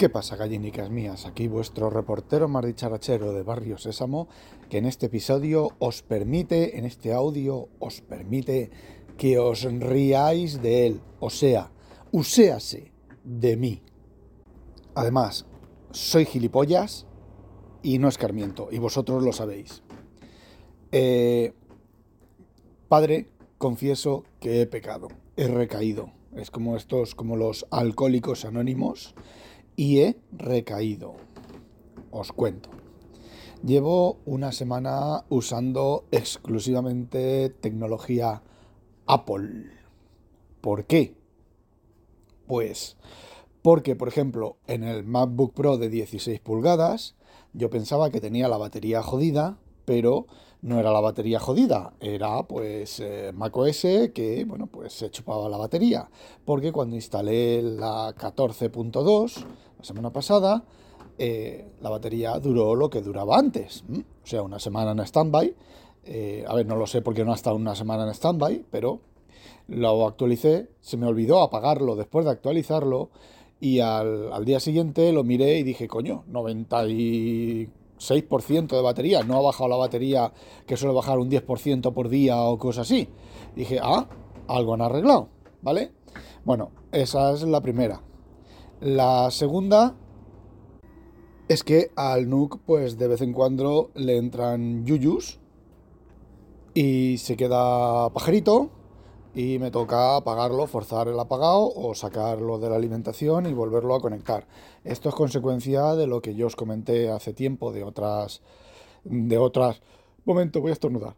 ¿Qué pasa, gallinicas mías? Aquí vuestro reportero más dicharachero de Barrio Sésamo, que en este episodio os permite, en este audio, os permite que os riáis de él, o sea, uséase de mí. Además, soy gilipollas y no escarmiento, y vosotros lo sabéis. Eh, padre, confieso que he pecado, he recaído. Es como estos, como los alcohólicos anónimos y he recaído. Os cuento. Llevo una semana usando exclusivamente tecnología Apple. ¿Por qué? Pues porque, por ejemplo, en el MacBook Pro de 16 pulgadas, yo pensaba que tenía la batería jodida, pero no era la batería jodida, era pues eh, macOS que, bueno, pues se chupaba la batería. Porque cuando instalé la 14.2, la semana pasada, eh, la batería duró lo que duraba antes. O sea, una semana en stand-by. Eh, a ver, no lo sé porque no ha estado una semana en stand-by, pero lo actualicé, se me olvidó apagarlo después de actualizarlo y al, al día siguiente lo miré y dije, coño, 96% de batería, no ha bajado la batería que suele bajar un 10% por día o cosas así. Dije, ah, algo han arreglado, ¿vale? Bueno, esa es la primera. La segunda es que al NUC pues de vez en cuando le entran yuyus y se queda pajarito y me toca apagarlo, forzar el apagado o sacarlo de la alimentación y volverlo a conectar. Esto es consecuencia de lo que yo os comenté hace tiempo de otras de otras momento voy a estornudar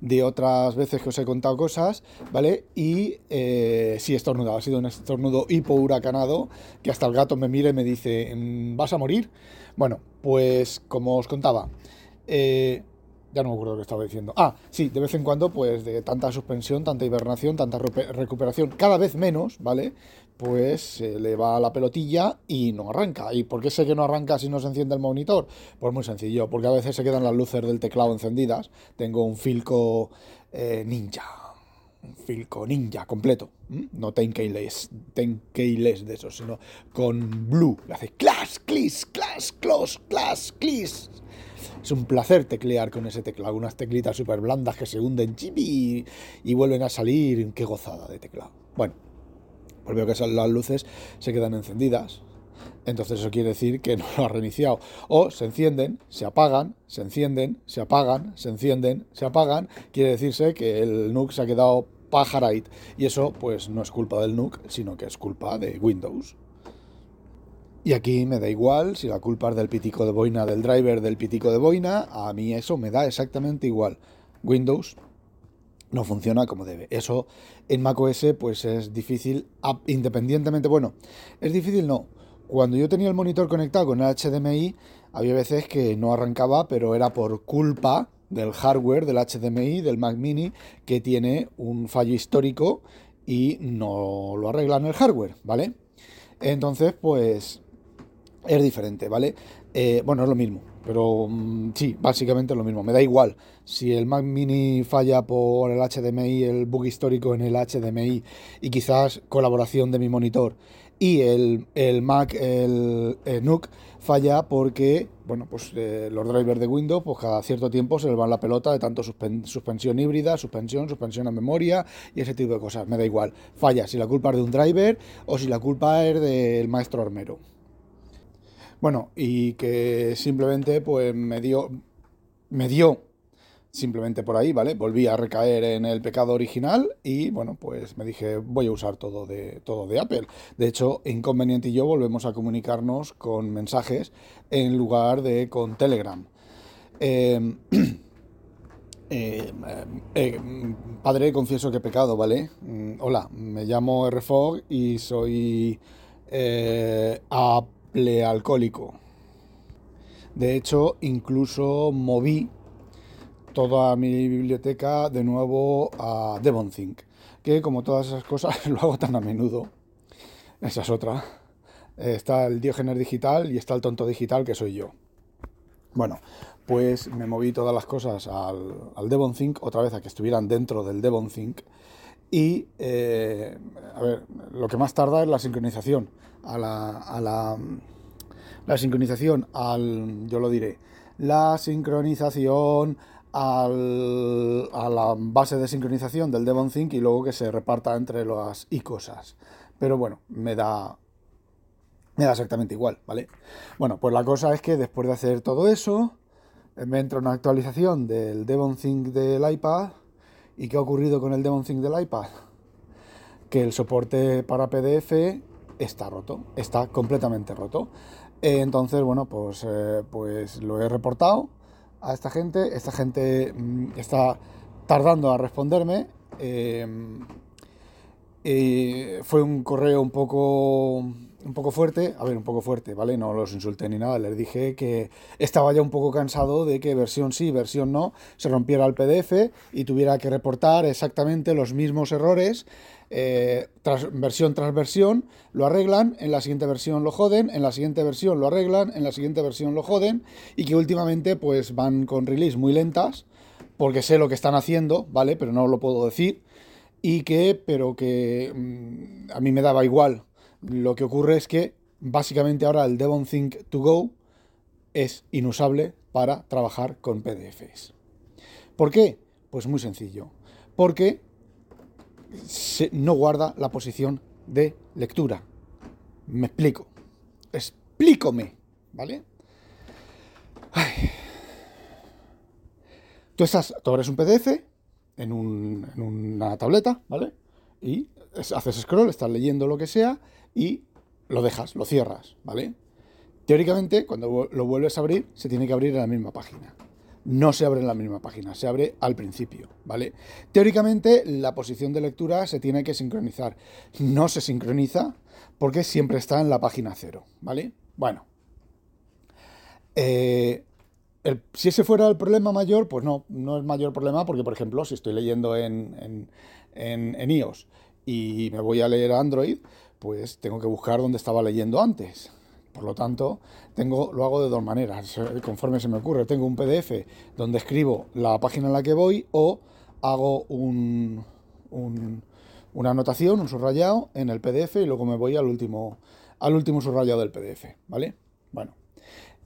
de otras veces que os he contado cosas, ¿vale? Y eh, sí, estornudado, ha sido un estornudo hipohuracanado, que hasta el gato me mira y me dice, mm, ¿vas a morir? Bueno, pues como os contaba, eh, ya no me acuerdo lo que estaba diciendo. Ah, sí, de vez en cuando, pues de tanta suspensión, tanta hibernación, tanta recuperación, cada vez menos, ¿vale? Pues se le va la pelotilla y no arranca. ¿Y por qué sé que no arranca si no se enciende el monitor? Pues muy sencillo, porque a veces se quedan las luces del teclado encendidas. Tengo un Filco eh, Ninja. Filco Ninja completo. No ten keyless, ten keyless de eso, sino con blue. Le hace clash, clis, clash, close, clash, clis es un placer teclear con ese teclado, unas teclitas súper blandas que se hunden y, y vuelven a salir. Qué gozada de teclado. Bueno, pues veo que las luces se quedan encendidas. Entonces eso quiere decir que no lo ha reiniciado. O se encienden, se apagan, se encienden, se apagan, se encienden, se apagan. Quiere decirse que el NUC se ha quedado pajarite. Y eso pues no es culpa del NUC, sino que es culpa de Windows. Y aquí me da igual si la culpa es del pitico de boina, del driver del pitico de boina, a mí eso me da exactamente igual. Windows no funciona como debe. Eso en macOS pues es difícil, independientemente, bueno, es difícil no. Cuando yo tenía el monitor conectado con el HDMI, había veces que no arrancaba, pero era por culpa del hardware, del HDMI, del Mac mini, que tiene un fallo histórico y no lo arreglan el hardware, ¿vale? Entonces, pues es diferente, ¿vale? Eh, bueno, es lo mismo, pero mm, sí, básicamente es lo mismo. Me da igual si el Mac Mini falla por el HDMI, el bug histórico en el HDMI y quizás colaboración de mi monitor y el, Mac, el, NUC falla porque, bueno, pues eh, los drivers de Windows, pues cada cierto tiempo se les van la pelota de tanto suspensión híbrida, suspensión, suspensión a memoria y ese tipo de cosas. Me da igual. Falla si la culpa es de un driver o si la culpa es del maestro armero. Bueno, y que simplemente pues me dio, me dio simplemente por ahí, ¿vale? Volví a recaer en el pecado original y bueno, pues me dije, voy a usar todo de, todo de Apple. De hecho, Inconveniente y yo volvemos a comunicarnos con mensajes en lugar de con Telegram. Em, eh, eh, padre, confieso que he pecado, ¿vale? Mm, hola, me llamo RFOG y soy eh, a triple alcohólico. De hecho, incluso moví toda mi biblioteca de nuevo a DevonThink, que como todas esas cosas lo hago tan a menudo. Esa es otra. Está el Diógenes digital y está el tonto digital que soy yo. Bueno, pues me moví todas las cosas al, al DevonThink, otra vez a que estuvieran dentro del DevonThink. Y, eh, a ver, lo que más tarda es la sincronización. A la, a la, la sincronización al, yo lo diré, la sincronización al, a la base de sincronización del DevonThink y luego que se reparta entre las y cosas. Pero bueno, me da, me da exactamente igual, ¿vale? Bueno, pues la cosa es que después de hacer todo eso, me entra una actualización del DevonThink del iPad. ¿Y qué ha ocurrido con el DevonThink del iPad? Que el soporte para PDF está roto, está completamente roto. Entonces, bueno, pues, eh, pues lo he reportado a esta gente. Esta gente mm, está tardando a responderme. Em, fue un correo un poco un poco fuerte, a ver, un poco fuerte, ¿vale? No los insulté ni nada, les dije que estaba ya un poco cansado de que versión sí, versión no, se rompiera el PDF y tuviera que reportar exactamente los mismos errores, eh, tras, versión tras versión, lo arreglan, en la siguiente versión lo joden, en la siguiente versión lo arreglan, en la siguiente versión lo joden y que últimamente pues van con release muy lentas, porque sé lo que están haciendo, ¿vale? Pero no lo puedo decir. Y que, pero que mm, a mí me daba igual lo que ocurre es que básicamente ahora el Devon Think to Go es inusable para trabajar con PDFs. ¿Por qué? Pues muy sencillo. Porque no guarda la posición de lectura. Me explico. Explícome. ¿Vale? Tú estás, tú abres un PDF en, en una tableta, ¿vale? Y haces scroll, estás leyendo lo que sea y lo dejas, lo cierras, ¿vale? Teóricamente, cuando lo vuelves a abrir, se tiene que abrir en la misma página. No se abre en la misma página, se abre al principio, ¿vale? Teóricamente, la posición de lectura se tiene que sincronizar. No se sincroniza porque siempre está en la página cero, ¿vale? Bueno. Eh, si ese fuera el problema mayor, pues no, no es mayor problema porque, por ejemplo, si estoy leyendo en, en, en, iOS y me voy a leer Android, pues tengo que buscar donde estaba leyendo antes. Por lo tanto, tengo, lo hago de dos maneras, conforme se me ocurre. Tengo un PDF donde escribo la página en la que voy o hago un, una anotación, un subrayado en el PDF y luego me voy al último, al último subrayado del PDF, ¿vale? Bueno,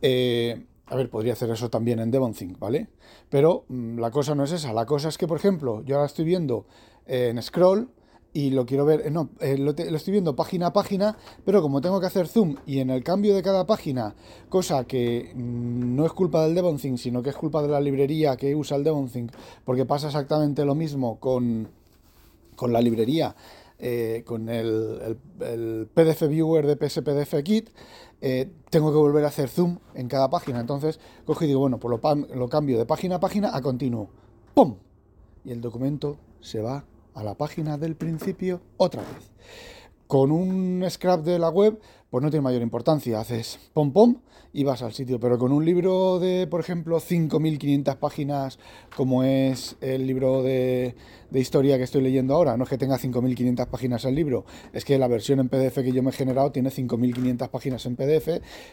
eh, a ver, podría hacer eso también en DevonThink, ¿vale? Pero mm, la cosa no es esa. La cosa es que, por ejemplo, yo ahora estoy viendo en Scroll y lo quiero ver, eh, no, eh, lo, estoy viendo página a página, pero como tengo que hacer zoom y en el cambio de cada página, cosa que mm, no es culpa del DevonThink, sino que es culpa de la librería que usa el DevonThink, porque pasa exactamente lo mismo con, con la librería, eh, con el, PDF Viewer de PSPDF Kit, tengo que volver a hacer zoom en cada página. Entonces cojo y digo, bueno, pues lo, lo cambio de página a página a continuo. ¡Pum! Y el documento se va a la página del principio otra vez. Con un scrap de la web, pues no tiene mayor importancia. Haces pom pom y vas al sitio. Pero con un libro de, por ejemplo, 5.500 páginas, como es el libro de, de, historia que estoy leyendo ahora, no es que tenga 5.500 páginas el libro, es que la versión en PDF que yo me he generado tiene 5.500 páginas en PDF,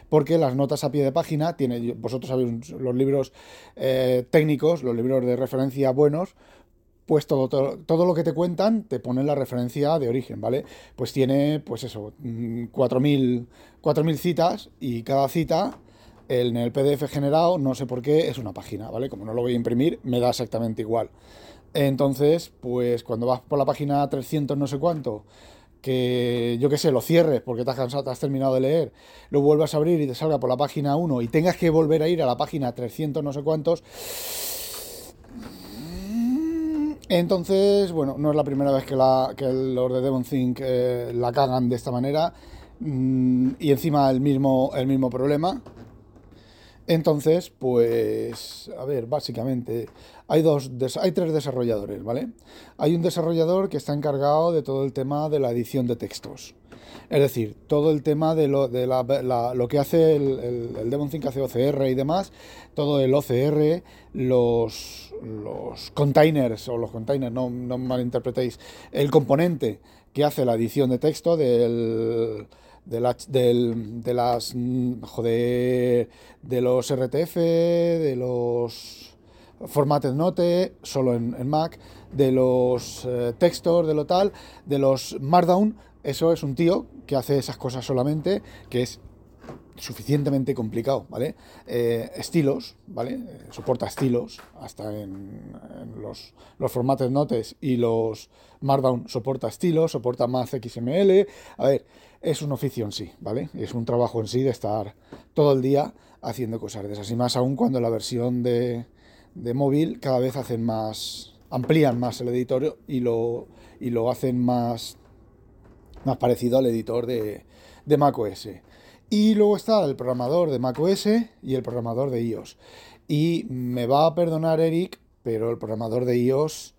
porque las notas a pie de página, tiene, vosotros sabéis los libros eh, técnicos, los libros de referencia buenos, pues todo, todo, lo que te cuentan te pone la referencia de origen, ¿vale? Pues tiene, pues eso, 4.000 mm, citas y cada cita en el PDF generado, no sé por qué, es una página, ¿vale? Como no lo voy a imprimir, me da exactamente igual. Entonces, pues cuando vas por la página 300 no sé cuánto, que yo qué sé, lo cierres porque te has cansado, te has terminado de leer, lo vuelvas a abrir y te salga por la página 1 y tengas que volver a ir a la página 300 no sé cuántos, entonces, bueno, no es la primera vez que, los de DevonThink eh, la cagan de esta manera mm, y encima el mismo, el mismo problema. Entonces, pues, a ver, básicamente hay dos, hay tres desarrolladores, ¿vale? Hay un desarrollador que está encargado de todo el tema de la edición de textos. Es decir, todo el tema de lo, de la, lo que hace el, el, el Devon Think hace OCR y demás, todo el OCR, los, los containers, o los containers, no, no malinterpretéis, el componente que hace la edición de texto del de, del, de las joder, de los RTF, de los formated note, solo en, Mac, de los eh, textos, de lo tal, de los Markdown, eso es un tío que hace esas cosas solamente, que es suficientemente complicado, ¿vale? Eh, estilos, ¿vale? Eh, soporta estilos, hasta en, los, los formatos notes y los Markdown soporta estilos, soporta más XML. A ver, es un oficio en sí, ¿vale? Es un trabajo en sí de estar todo el día haciendo cosas de. Y más aún cuando la versión de, de móvil cada vez hacen más, amplían más el editor y lo, y lo hacen más, más parecido al editor de, de macOS. Y luego está el programador de macOS y el programador de iOS. Y me va a perdonar Eric, pero el programador de iOS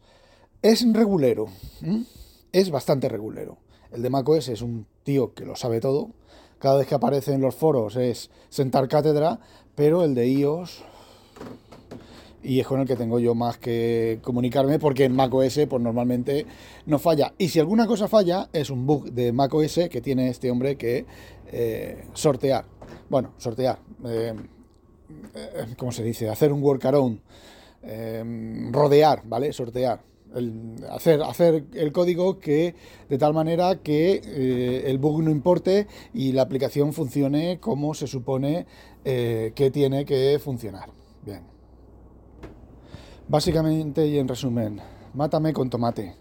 es regulero. Es bastante regulero. El de macOS es un tío que lo sabe todo. Cada vez que aparece en los foros es sentar cátedra, pero el de iOS y es con el que tengo yo más que comunicarme porque en macOS pues normalmente no falla. Y si alguna cosa falla es un bug de macOS que tiene este hombre que eh, sortear. Bueno, sortear. Eh, eh, ¿Cómo se dice? Hacer un workaround. rodear, ¿vale? Sortear. hacer el código que de tal manera que el bug no importe y la aplicación funcione como se supone que tiene que funcionar. Bien. Básicamente y en resumen, mátame con tomate.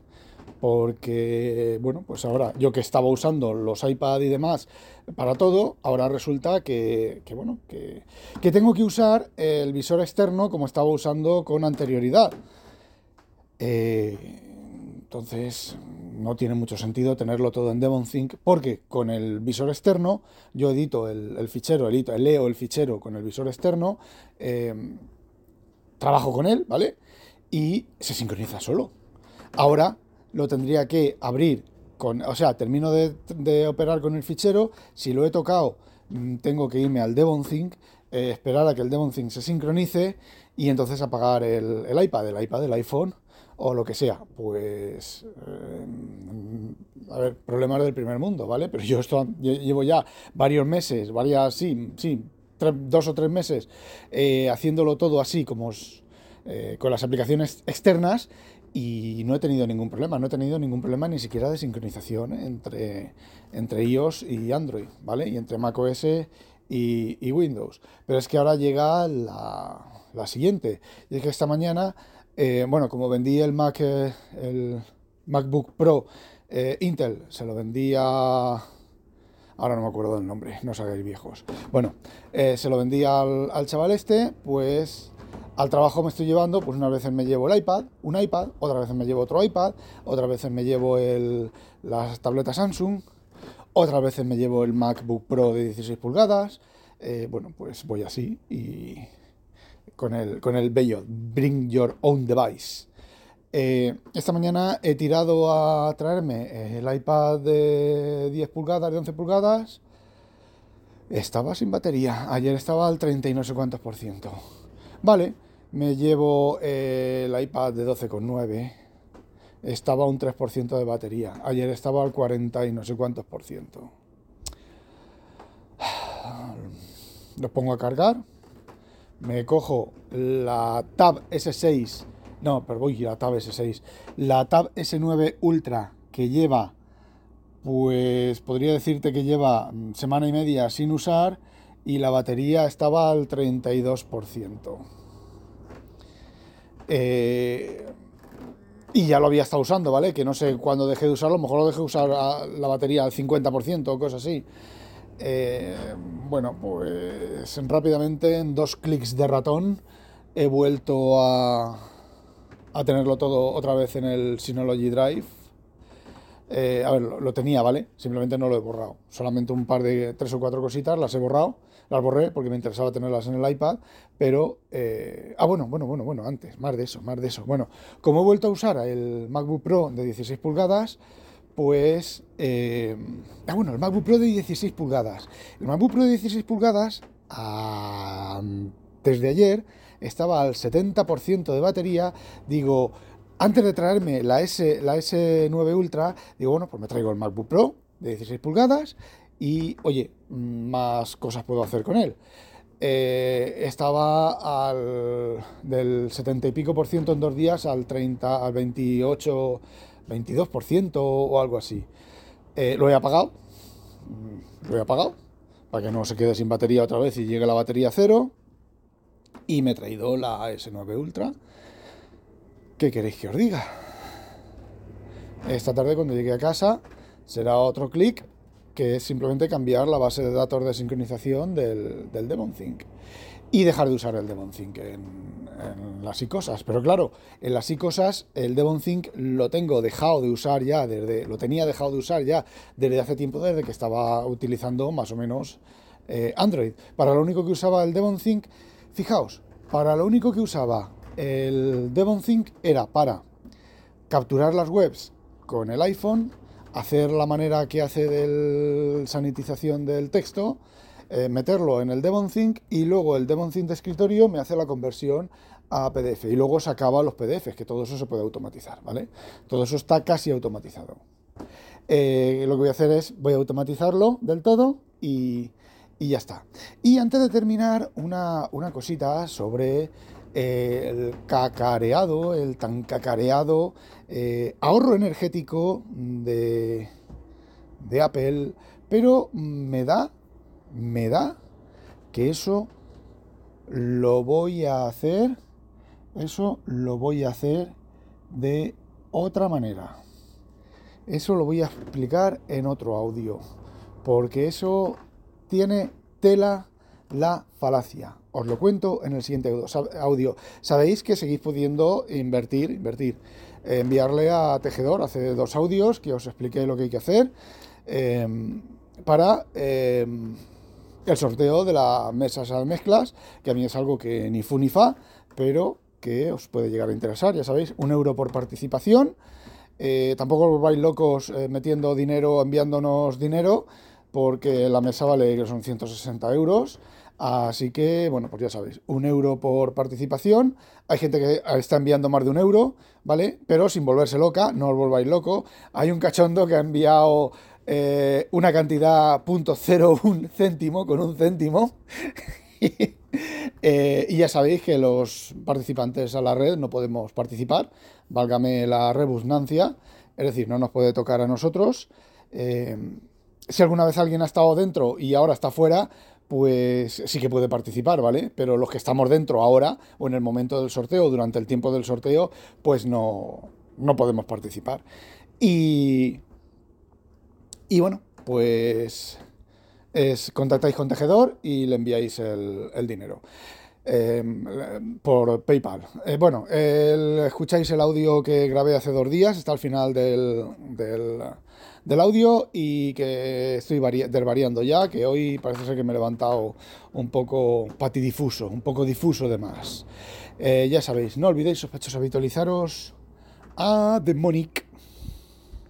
Porque, bueno, pues ahora yo que estaba usando los iPad y demás para todo, ahora resulta que, bueno, que, tengo que usar el visor externo como estaba usando con anterioridad. Eh, entonces, no tiene mucho sentido tenerlo todo en DevonThink porque con el visor externo yo edito el, fichero, edito, leo el fichero con el visor externo. Eh, trabajo con él, ¿vale? Y se sincroniza solo. Ahora lo tendría que abrir con, o sea, termino de, operar con el fichero, si lo he tocado, mm, tengo que irme al DevonThink, eh, esperar a que el DevonThink se sincronice y entonces apagar el, iPad, el iPad, el iPhone o lo que sea. Pues, eh, a ver, problemas del primer mundo, ¿vale? Pero yo esto llevo ya varios meses, varias, sí, sí, dos o tres meses eh, haciéndolo todo así, como eh, con las aplicaciones externas, y no he tenido ningún problema, no he tenido ningún problema ni siquiera de sincronización entre, entre iOS y Android, ¿vale? Y entre macOS y, Windows. Pero es que ahora llega la, la siguiente, y es que esta mañana, eh, bueno, como vendí el Mac, el MacBook Pro Intel, se lo vendía ahora no me acuerdo del nombre, no sabéis viejos. Bueno, eh, se lo vendí al, chaval este, pues al trabajo me estoy llevando, pues unas veces me llevo el iPad, un iPad, otras veces me llevo otro iPad, otras veces me llevo el, las tabletas Samsung, otras veces me llevo el MacBook Pro de 16 pulgadas. Eh, bueno, pues voy así y con el, con el bello Bring Your Own Device. Eh, esta mañana he tirado a traerme el iPad de 10 pulgadas, de 11 pulgadas. Estaba sin batería. Ayer estaba al 30 y no sé cuántos por ciento. Vale, me llevo el iPad de 12,9. Estaba un 3% de batería. Ayer estaba al 40 y no sé cuántos por ciento. Los pongo a cargar. Me cojo la Tab S6 no, pero voy la Tab S6. La Tab S9 Ultra que lleva, pues podría decirte que lleva mm, semana y media sin usar y la batería estaba al 32%. Eh, y ya lo había estado usando, ¿vale? Que no sé cuándo dejé de usarlo, mejor lo dejé de usar la batería al 50% o cosas así. Eh, bueno, pues rápidamente en dos clics de ratón he vuelto a, a tenerlo todo otra vez en el Synology Drive. Eh, a ver, lo, tenía, ¿vale? Simplemente no lo he borrado. Solamente un par de tres o cuatro cositas las he borrado. Las borré porque me interesaba tenerlas en el iPad. Pero. Eh, ah, bueno, bueno, bueno, bueno, antes, más de eso, más de eso. Bueno, como he vuelto a usar el MacBook Pro de 16 pulgadas, pues... Eh, ah, bueno, el MacBook Pro de 16 pulgadas. El MacBook Pro de 16 pulgadas, desde ayer, estaba al 70% de batería. Digo, antes de traerme la, S, la S9 Ultra, digo, bueno, pues me traigo el MacBook Pro de 16 pulgadas y, oye, más cosas puedo hacer con él. Eh, estaba al, del 70 y pico por ciento en dos días al 30, al 28, 22% o algo así. Eh, lo he apagado, lo he apagado, para que no se quede sin batería otra vez y llegue la batería cero. Y me he traído la S9 Ultra. ¿Qué queréis que os diga? Esta tarde cuando llegue a casa será otro clic que es simplemente cambiar la base de datos de sincronización del, del DevonThink y dejar de usar el DevonThink en, en las icosas. Pero claro, en las icosas el DevonThink lo tengo dejado de usar ya, desde, lo tenía dejado de usar ya desde hace tiempo, desde que estaba utilizando más o menos eh, Android. Para lo único que usaba el DevonThink, fijaos, para lo único que usaba el DevonThink era para capturar las webs con el iPhone hacer la manera que hace de sanitización del texto, eh, meterlo en el DevonThink y luego el DevonThink de escritorio me hace la conversión a PDF y luego sacaba los PDFs, que todo eso se puede automatizar, ¿vale? Todo eso está casi automatizado. Eh, lo que voy a hacer es, voy a automatizarlo del todo y, ya está. Y antes de terminar, una, una cosita sobre el cacareado, el tan cacareado eh, ahorro energético de, de Apple, pero me da, me da que eso lo voy a hacer, eso lo voy a hacer de otra manera. Eso lo voy a explicar en otro audio, porque eso tiene tela la falacia. Os lo cuento en el siguiente audio. Sabéis que seguís pudiendo invertir, invertir, enviarle a Tejedor hace dos audios que os expliqué lo que hay que hacer em, para em, el sorteo de las mesas a mezclas, que a mí es algo que ni fu ni fa, pero que os puede llegar a interesar, ya sabéis, un euro por participación. Eh, tampoco os vais locos eh, metiendo dinero, enviándonos dinero, porque la mesa vale que son 160 euros. Así que, bueno, pues ya sabéis, un euro por participación. Hay gente que está enviando más de un euro, ¿vale? Pero sin volverse loca, no os volváis loco. Hay un cachondo que ha enviado eh, una cantidad .01 céntimo con un céntimo. Eh, y ya sabéis que los participantes a la red no podemos participar, válgame la rebusnancia, es decir, no nos puede tocar a nosotros. Eh, si alguna vez alguien ha estado dentro y ahora está fuera, pues sí que puede participar, ¿vale? Pero los que estamos dentro ahora o en el momento del sorteo, durante el tiempo del sorteo, pues no, no podemos participar. Y, y bueno, pues es, contactáis con Tejedor y le enviáis el, dinero. Em, por PayPal. Eh, bueno, escucháis el audio que grabé hace dos días, está al final del, del audio y que estoy desvariando ya, que hoy parece ser que me he levantado un poco patidifuso, un poco difuso de más. Eh, ya sabéis, no olvidéis sospechosos habitualizaros a Demonic.